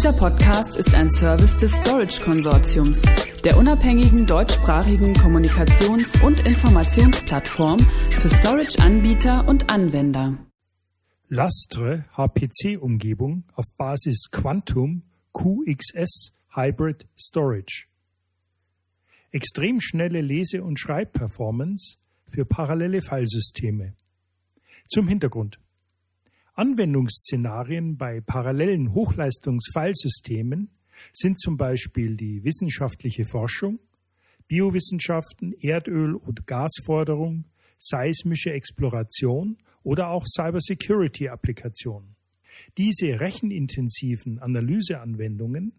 Dieser Podcast ist ein Service des Storage Konsortiums, der unabhängigen deutschsprachigen Kommunikations- und Informationsplattform für Storage-Anbieter und Anwender. Lastre HPC-Umgebung auf Basis Quantum QXS Hybrid Storage. Extrem schnelle Lese- und Schreibperformance für parallele Filesysteme. Zum Hintergrund. Anwendungsszenarien bei parallelen Hochleistungsfilsystemen sind zum Beispiel die wissenschaftliche Forschung, Biowissenschaften, Erdöl- und Gasforderung, seismische Exploration oder auch Cybersecurity-Applikationen. Diese rechenintensiven Analyseanwendungen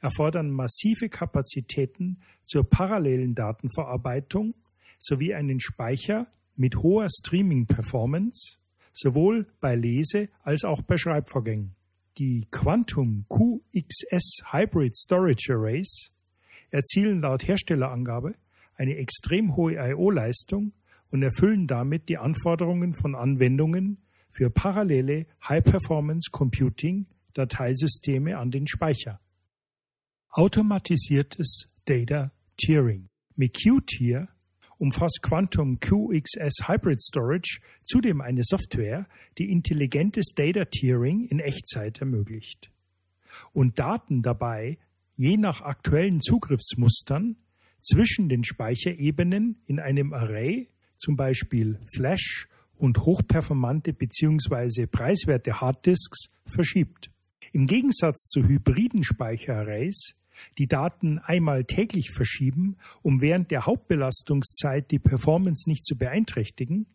erfordern massive Kapazitäten zur parallelen Datenverarbeitung sowie einen Speicher mit hoher Streaming-Performance sowohl bei Lese- als auch bei Schreibvorgängen. Die Quantum QXS Hybrid Storage Arrays erzielen laut Herstellerangabe eine extrem hohe I/O-Leistung und erfüllen damit die Anforderungen von Anwendungen für parallele High-Performance Computing Dateisysteme an den Speicher. Automatisiertes Data Tiering. Mit Q-Tier umfasst Quantum QXS Hybrid Storage zudem eine Software, die intelligentes Data Tiering in Echtzeit ermöglicht und Daten dabei je nach aktuellen Zugriffsmustern zwischen den Speicherebenen in einem Array, zum Beispiel Flash und hochperformante bzw. preiswerte Harddisks, verschiebt. Im Gegensatz zu hybriden Speicherarrays die Daten einmal täglich verschieben, um während der Hauptbelastungszeit die Performance nicht zu beeinträchtigen,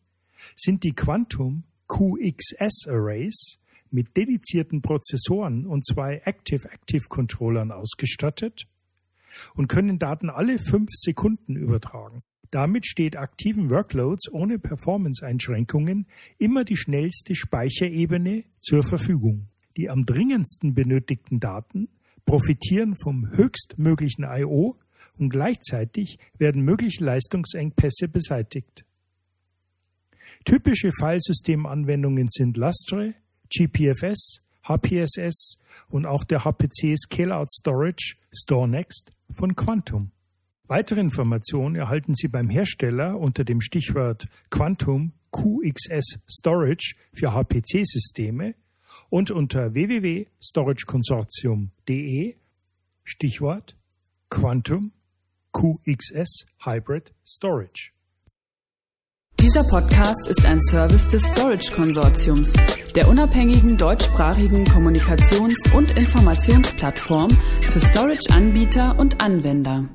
sind die Quantum QXS Arrays mit dedizierten Prozessoren und zwei Active-Active-Controllern ausgestattet und können Daten alle fünf Sekunden übertragen. Damit steht aktiven Workloads ohne Performance-Einschränkungen immer die schnellste Speicherebene zur Verfügung. Die am dringendsten benötigten Daten profitieren vom höchstmöglichen I.O. und gleichzeitig werden mögliche Leistungsengpässe beseitigt. Typische Filesystemanwendungen sind Lustre, GPFS, HPSS und auch der HPC Scale-Out Storage StoreNext von Quantum. Weitere Informationen erhalten Sie beim Hersteller unter dem Stichwort Quantum QXS Storage für HPC-Systeme und unter www.storageconsortium.de Stichwort Quantum QXS Hybrid Storage. Dieser Podcast ist ein Service des Storage Konsortiums, der unabhängigen deutschsprachigen Kommunikations- und Informationsplattform für Storage-Anbieter und Anwender.